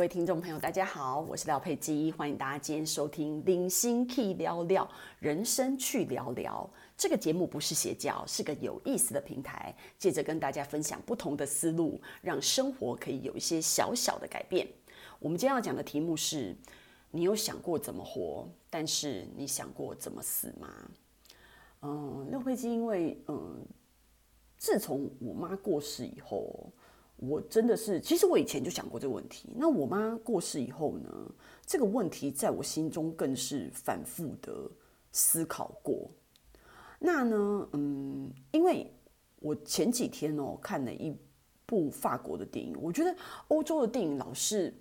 各位听众朋友，大家好，我是廖佩基，欢迎大家今天收听《零星 Key 聊聊人生去聊聊》这个节目，不是邪教，是个有意思的平台，借着跟大家分享不同的思路，让生活可以有一些小小的改变。我们今天要讲的题目是：你有想过怎么活，但是你想过怎么死吗？嗯，廖佩基因为嗯，自从我妈过世以后。我真的是，其实我以前就想过这个问题。那我妈过世以后呢，这个问题在我心中更是反复的思考过。那呢，嗯，因为我前几天哦看了一部法国的电影，我觉得欧洲的电影老是，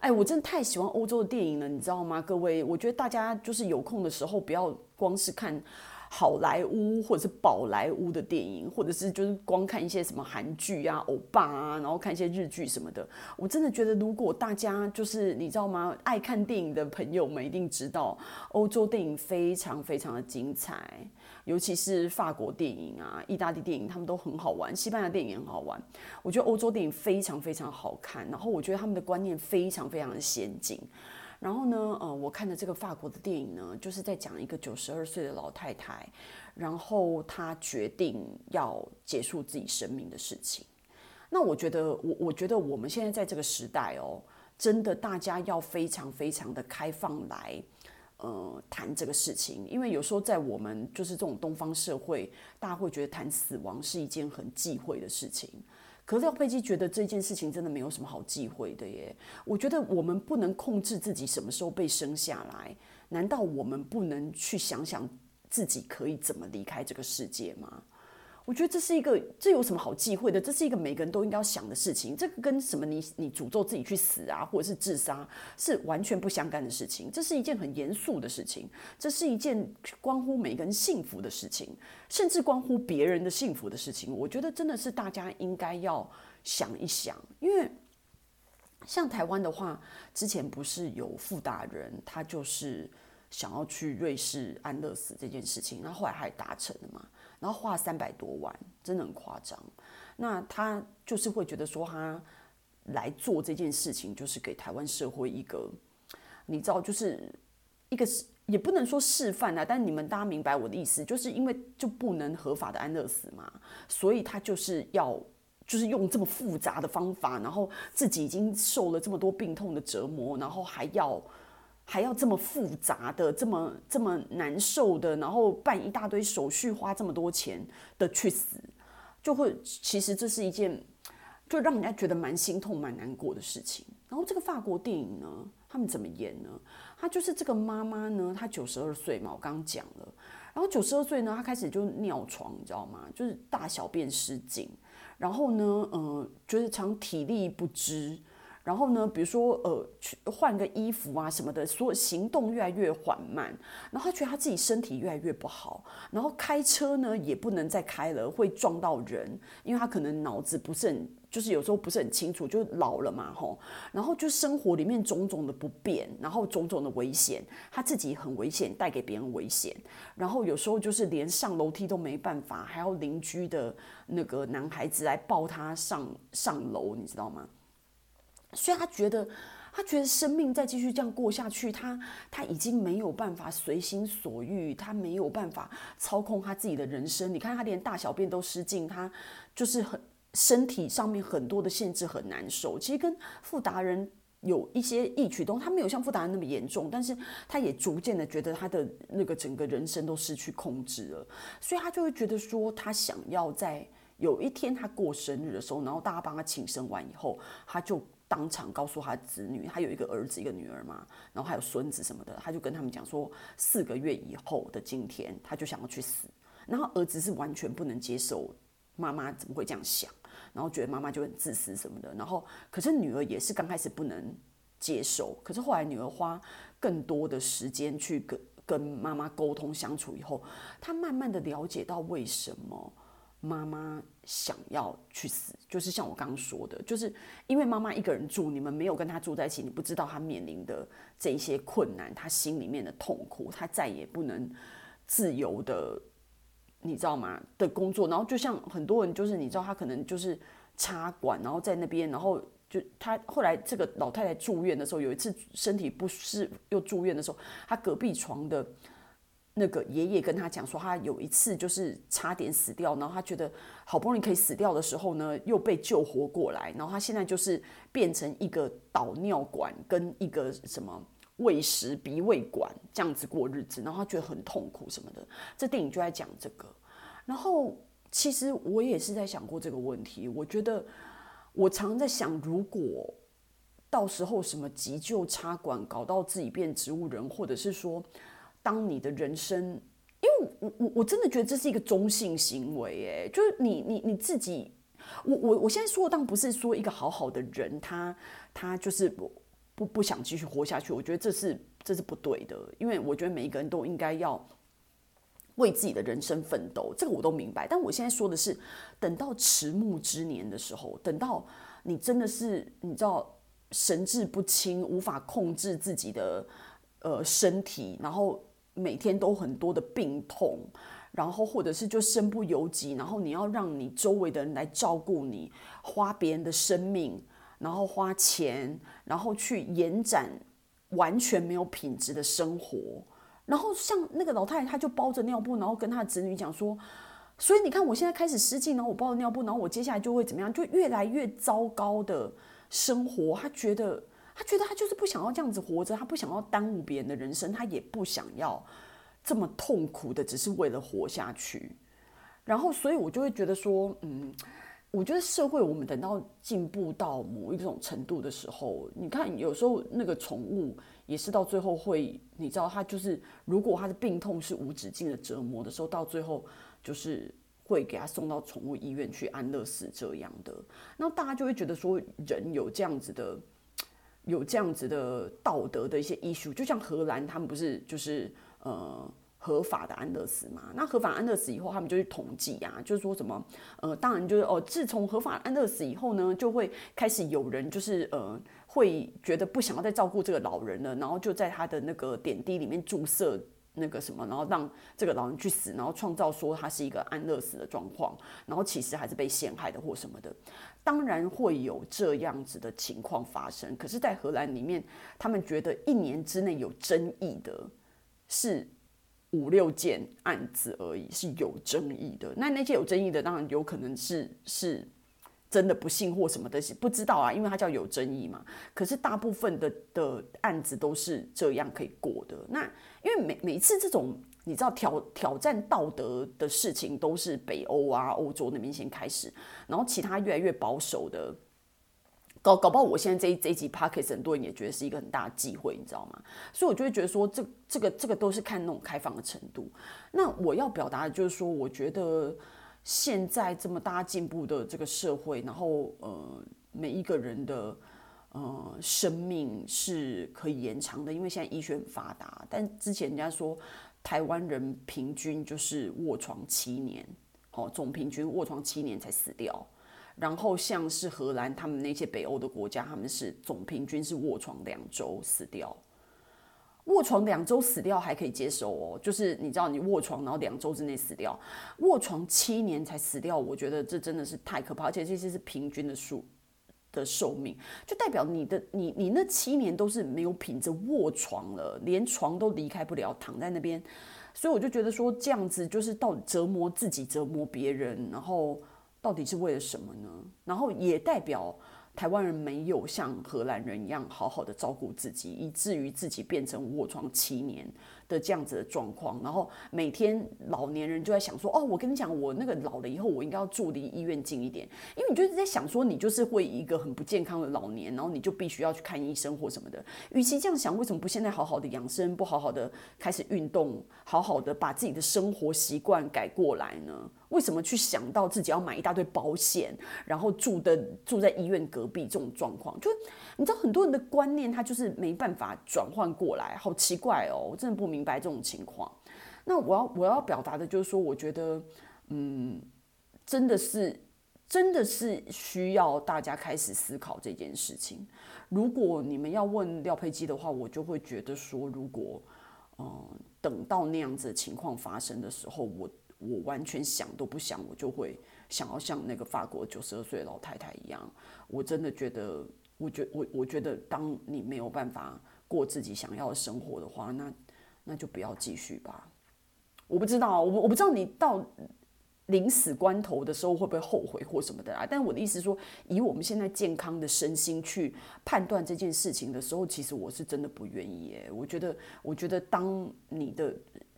哎，我真的太喜欢欧洲的电影了，你知道吗？各位，我觉得大家就是有空的时候，不要光是看。好莱坞或者是宝莱坞的电影，或者是就是光看一些什么韩剧啊、欧巴啊，然后看一些日剧什么的。我真的觉得，如果大家就是你知道吗？爱看电影的朋友们一定知道，欧洲电影非常非常的精彩，尤其是法国电影啊、意大利电影，他们都很好玩。西班牙电影也很好玩。我觉得欧洲电影非常非常好看，然后我觉得他们的观念非常非常的先进。然后呢，呃，我看的这个法国的电影呢，就是在讲一个九十二岁的老太太，然后她决定要结束自己生命的事情。那我觉得，我我觉得我们现在在这个时代哦，真的大家要非常非常的开放来，呃，谈这个事情，因为有时候在我们就是这种东方社会，大家会觉得谈死亡是一件很忌讳的事情。可是廖佩基觉得这件事情真的没有什么好忌讳的耶。我觉得我们不能控制自己什么时候被生下来，难道我们不能去想想自己可以怎么离开这个世界吗？我觉得这是一个，这有什么好忌讳的？这是一个每个人都应该要想的事情。这个跟什么你你诅咒自己去死啊，或者是自杀，是完全不相干的事情。这是一件很严肃的事情，这是一件关乎每个人幸福的事情，甚至关乎别人的幸福的事情。我觉得真的是大家应该要想一想，因为像台湾的话，之前不是有富达人，他就是想要去瑞士安乐死这件事情，那后，后来还达成了嘛？然后花了三百多万，真的很夸张。那他就是会觉得说，他来做这件事情，就是给台湾社会一个，你知道，就是一个也不能说示范啊。但你们大家明白我的意思，就是因为就不能合法的安乐死嘛，所以他就是要，就是用这么复杂的方法，然后自己已经受了这么多病痛的折磨，然后还要。还要这么复杂的、这么这么难受的，然后办一大堆手续，花这么多钱的去死，就会其实这是一件就让人家觉得蛮心痛、蛮难过的事情。然后这个法国电影呢，他们怎么演呢？他就是这个妈妈呢，她九十二岁嘛，我刚刚讲了。然后九十二岁呢，她开始就尿床，你知道吗？就是大小便失禁，然后呢，呃，觉得常体力不支。然后呢，比如说，呃，去换个衣服啊什么的，所有行动越来越缓慢。然后他觉得他自己身体越来越不好。然后开车呢也不能再开了，会撞到人，因为他可能脑子不是很，就是有时候不是很清楚，就老了嘛，吼。然后就生活里面种种的不便，然后种种的危险，他自己很危险，带给别人危险。然后有时候就是连上楼梯都没办法，还要邻居的那个男孩子来抱他上上楼，你知道吗？所以他觉得，他觉得生命再继续这样过下去，他他已经没有办法随心所欲，他没有办法操控他自己的人生。你看他连大小便都失禁，他就是很身体上面很多的限制，很难受。其实跟傅达人有一些异曲同，他没有像傅达人那么严重，但是他也逐渐的觉得他的那个整个人生都失去控制了，所以他就会觉得说，他想要在有一天他过生日的时候，然后大家帮他庆生完以后，他就。当场告诉他子女，他有一个儿子一个女儿嘛，然后还有孙子什么的，他就跟他们讲说，四个月以后的今天，他就想要去死。然后儿子是完全不能接受妈妈怎么会这样想，然后觉得妈妈就很自私什么的。然后可是女儿也是刚开始不能接受，可是后来女儿花更多的时间去跟跟妈妈沟通相处以后，她慢慢的了解到为什么。妈妈想要去死，就是像我刚刚说的，就是因为妈妈一个人住，你们没有跟她住在一起，你不知道她面临的这一些困难，她心里面的痛苦，她再也不能自由的，你知道吗？的工作，然后就像很多人，就是你知道，他可能就是插管，然后在那边，然后就他后来这个老太太住院的时候，有一次身体不适又住院的时候，他隔壁床的那个爷爷跟他讲说，他有一次就是差点死掉，然后他觉得好不容易可以死掉的时候呢，又被救活过来，然后他现在就是变成一个导尿管跟一个什么喂食鼻胃管这样子过日子，然后他觉得很痛苦什么的。这电影就在讲这个，然后其实我也是在想过这个问题，我觉得。我常在想，如果到时候什么急救插管搞到自己变植物人，或者是说，当你的人生，因为我我我真的觉得这是一个中性行为，哎，就是你你你自己，我我我现在说的当不是说一个好好的人，他他就是不不不想继续活下去，我觉得这是这是不对的，因为我觉得每一个人都应该要。为自己的人生奋斗，这个我都明白。但我现在说的是，等到迟暮之年的时候，等到你真的是你知道神志不清，无法控制自己的呃身体，然后每天都很多的病痛，然后或者是就身不由己，然后你要让你周围的人来照顾你，花别人的生命，然后花钱，然后去延展完全没有品质的生活。然后像那个老太太，她就包着尿布，然后跟她的子女讲说：“所以你看，我现在开始失禁，然后我包着尿布，然后我接下来就会怎么样？就越来越糟糕的生活。她觉得，他觉得他就是不想要这样子活着，他不想要耽误别人的人生，他也不想要这么痛苦的，只是为了活下去。然后，所以我就会觉得说，嗯。”我觉得社会，我们等到进步到某一种程度的时候，你看，有时候那个宠物也是到最后会，你知道，它就是如果它的病痛是无止境的折磨的时候，到最后就是会给他送到宠物医院去安乐死这样的。那大家就会觉得说，人有这样子的，有这样子的道德的一些艺术就像荷兰他们不是就是呃。合法的安乐死嘛？那合法安乐死以后，他们就去统计啊，就是说什么，呃，当然就是哦，自从合法安乐死以后呢，就会开始有人就是呃，会觉得不想要再照顾这个老人了，然后就在他的那个点滴里面注射那个什么，然后让这个老人去死，然后创造说他是一个安乐死的状况，然后其实还是被陷害的或什么的，当然会有这样子的情况发生。可是，在荷兰里面，他们觉得一年之内有争议的是。五六件案子而已是有争议的，那那些有争议的，当然有可能是是真的不幸或什么的，不知道啊，因为它叫有争议嘛。可是大部分的的案子都是这样可以过的。那因为每每次这种你知道挑挑战道德的事情，都是北欧啊、欧洲那边先开始，然后其他越来越保守的。搞搞不好，我现在这一这一集 Podcast 很多人也觉得是一个很大的机会，你知道吗？所以我就会觉得说，这这个这个都是看那种开放的程度。那我要表达的就是说，我觉得现在这么大进步的这个社会，然后呃，每一个人的呃生命是可以延长的，因为现在医学很发达。但之前人家说，台湾人平均就是卧床七年，哦，总平均卧床七年才死掉。然后像是荷兰，他们那些北欧的国家，他们是总平均是卧床两周死掉。卧床两周死掉还可以接受哦，就是你知道你卧床然后两周之内死掉，卧床七年才死掉，我觉得这真的是太可怕，而且这些是平均的数的寿命，就代表你的你你那七年都是没有品质卧床了，连床都离开不了，躺在那边，所以我就觉得说这样子就是到底折磨自己，折磨别人，然后。到底是为了什么呢？然后也代表台湾人没有像荷兰人一样好好的照顾自己，以至于自己变成卧床七年。的这样子的状况，然后每天老年人就在想说，哦，我跟你讲，我那个老了以后，我应该要住离医院近一点，因为你就是在想说，你就是会一个很不健康的老年，然后你就必须要去看医生或什么的。与其这样想，为什么不现在好好的养生，不好好的开始运动，好好的把自己的生活习惯改过来呢？为什么去想到自己要买一大堆保险，然后住的住在医院隔壁这种状况？就你知道，很多人的观念他就是没办法转换过来，好奇怪哦，我真的不明白。这种情况，那我要我要表达的就是说，我觉得，嗯，真的是真的是需要大家开始思考这件事情。如果你们要问廖佩基的话，我就会觉得说，如果，嗯，等到那样子的情况发生的时候，我我完全想都不想，我就会想要像那个法国九十二岁的老太太一样。我真的觉得，我觉我我觉得，当你没有办法过自己想要的生活的话，那那就不要继续吧。我不知道，我我不知道你到临死关头的时候会不会后悔或什么的啊？但我的意思说，以我们现在健康的身心去判断这件事情的时候，其实我是真的不愿意耶。我觉得，我觉得当你的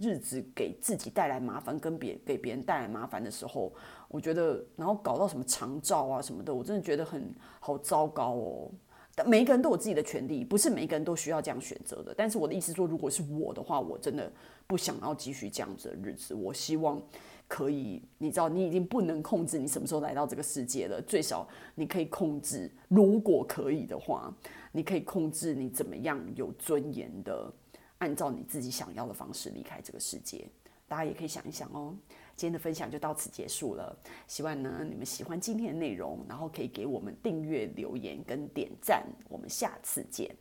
日子给自己带来麻烦，跟别给别人带来麻烦的时候，我觉得，然后搞到什么长照啊什么的，我真的觉得很好糟糕哦。但每一个人都有自己的权利，不是每一个人都需要这样选择的。但是我的意思说，如果是我的话，我真的不想要继续这样子的日子。我希望可以，你知道，你已经不能控制你什么时候来到这个世界了，最少你可以控制，如果可以的话，你可以控制你怎么样有尊严的，按照你自己想要的方式离开这个世界。大家也可以想一想哦。今天的分享就到此结束了，希望呢你们喜欢今天的内容，然后可以给我们订阅、留言跟点赞，我们下次见。